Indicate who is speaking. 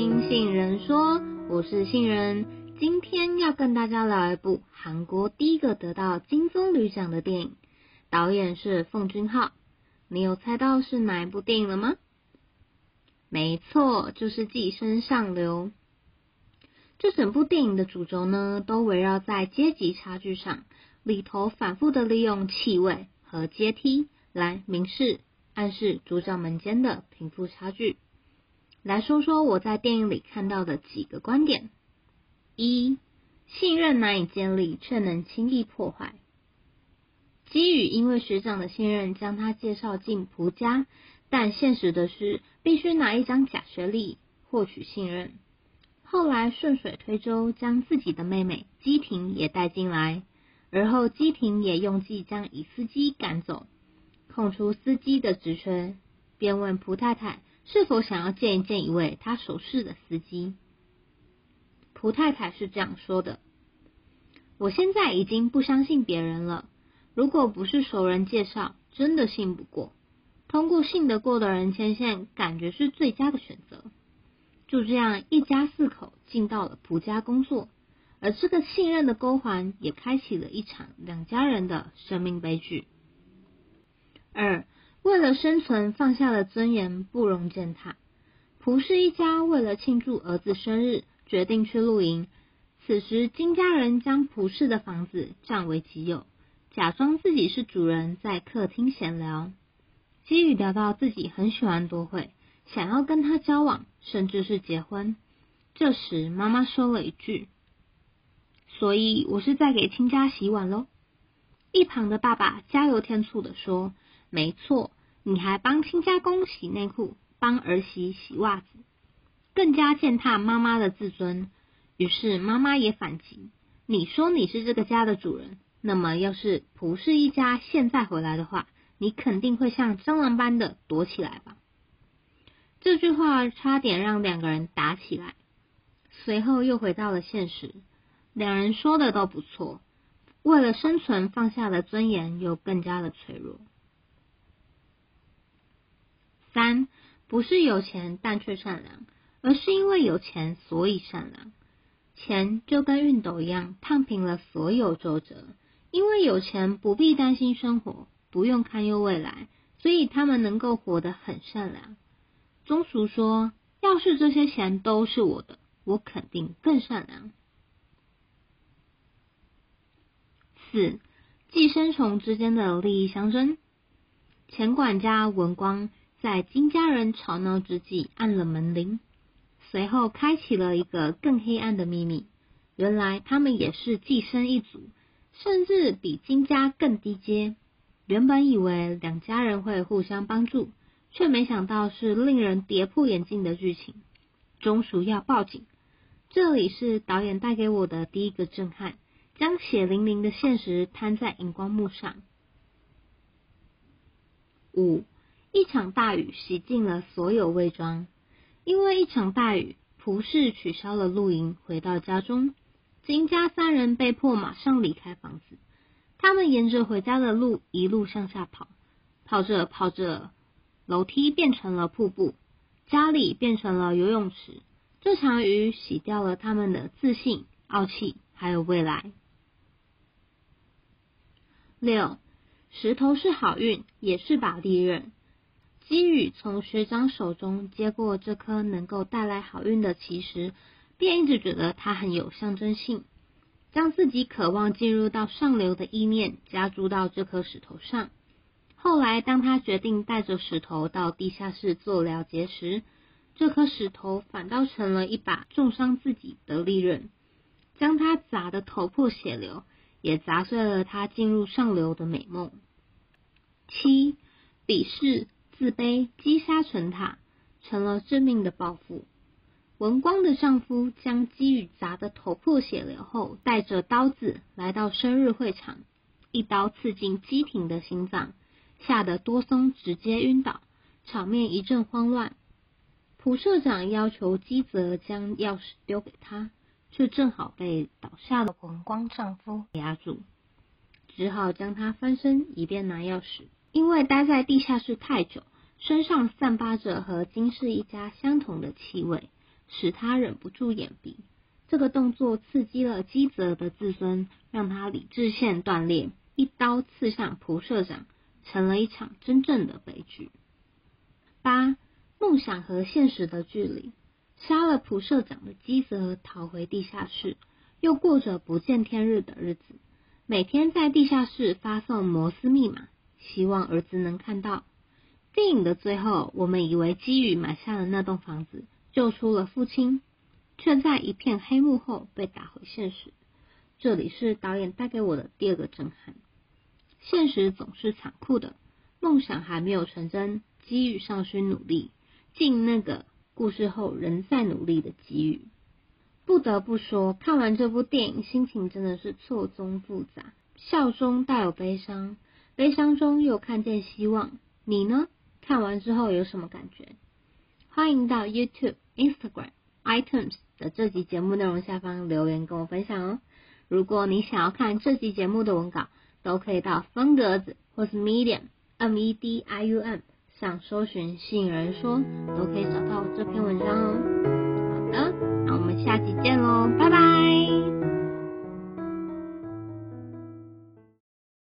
Speaker 1: 听杏仁说，我是杏仁，今天要跟大家聊一部韩国第一个得到金棕榈奖的电影，导演是奉俊昊。你有猜到是哪一部电影了吗？没错，就是《寄生上流》。这整部电影的主轴呢，都围绕在阶级差距上，里头反复的利用气味和阶梯来明示、暗示主角们间的贫富差距。来说说我在电影里看到的几个观点：一、信任难以建立，却能轻易破坏。基宇因为学长的信任，将他介绍进蒲家，但现实的是，必须拿一张假学历获取信任。后来顺水推舟，将自己的妹妹基婷也带进来，而后基婷也用计将乙司机赶走，空出司机的职缺，便问蒲太太。是否想要见一见一位他熟识的司机？蒲太太是这样说的：“我现在已经不相信别人了。如果不是熟人介绍，真的信不过。通过信得过的人牵线，感觉是最佳的选择。”就这样，一家四口进到了蒲家工作，而这个信任的勾环，也开启了一场两家人的生命悲剧。二。为了生存，放下了尊严，不容践踏。蒲氏一家为了庆祝儿子生日，决定去露营。此时，金家人将蒲氏的房子占为己有，假装自己是主人，在客厅闲聊。基宇聊到自己很喜欢多惠，想要跟他交往，甚至是结婚。这时，妈妈说了一句：“所以我是在给亲家洗碗喽。”一旁的爸爸加油添醋的说。没错，你还帮亲家公洗内裤，帮儿媳洗袜子，更加践踏妈妈的自尊。于是妈妈也反击：“你说你是这个家的主人，那么要是蒲氏一家现在回来的话，你肯定会像蟑螂般的躲起来吧？”这句话差点让两个人打起来。随后又回到了现实，两人说的都不错，为了生存放下了尊严，又更加的脆弱。三不是有钱但却善良，而是因为有钱所以善良。钱就跟熨斗一样，烫平了所有皱褶。因为有钱不必担心生活，不用堪忧未来，所以他们能够活得很善良。宗叔说：“要是这些钱都是我的，我肯定更善良。”四寄生虫之间的利益相争，钱管家文光。在金家人吵闹之际，按了门铃，随后开启了一个更黑暗的秘密。原来他们也是寄生一族，甚至比金家更低阶。原本以为两家人会互相帮助，却没想到是令人跌破眼镜的剧情。中属要报警，这里是导演带给我的第一个震撼，将血淋淋的现实摊在荧光幕上。五。一场大雨洗净了所有伪装，因为一场大雨，蒲氏取消了露营，回到家中。金家三人被迫马上离开房子。他们沿着回家的路一路向下跑，跑着跑着，楼梯变成了瀑布，家里变成了游泳池。这场雨洗掉了他们的自信、傲气，还有未来。六，石头是好运，也是把利刃。金宇从学长手中接过这颗能够带来好运的奇石，便一直觉得它很有象征性，将自己渴望进入到上流的意念加注到这颗石头上。后来，当他决定带着石头到地下室做了结时，这颗石头反倒成了一把重伤自己的利刃，将他砸得头破血流，也砸碎了他进入上流的美梦。七，鄙视。自卑击杀成塔，成了致命的报复。文光的丈夫将基宇砸得头破血流后，带着刀子来到生日会场，一刀刺进基廷的心脏，吓得多松直接晕倒，场面一阵慌乱。蒲社长要求基泽将钥匙丢给他，却正好被倒下的文光丈夫压住，只好将他翻身，以便拿钥匙。因为待在地下室太久。身上散发着和金氏一家相同的气味，使他忍不住眼鼻。这个动作刺激了基泽的自尊，让他理智线断裂，一刀刺向蒲社长，成了一场真正的悲剧。八，梦想和现实的距离。杀了蒲社长的基泽逃回地下室，又过着不见天日的日子，每天在地下室发送摩斯密码，希望儿子能看到。电影的最后，我们以为基宇买下了那栋房子，救出了父亲，却在一片黑幕后被打回现实。这里是导演带给我的第二个震撼：现实总是残酷的，梦想还没有成真，基宇尚需努力，尽那个。故事后仍在努力的机遇，不得不说，看完这部电影，心情真的是错综复杂，笑中带有悲伤，悲伤中又看见希望。你呢？看完之后有什么感觉？欢迎到 YouTube、Instagram、Items 的这集节目内容下方留言跟我分享哦。如果你想要看这集节目的文稿，都可以到风格子或是 Medium、M E D I U M 上搜寻“吸引人说”，都可以找到这篇文章哦。好的，那我们下期见喽，拜拜。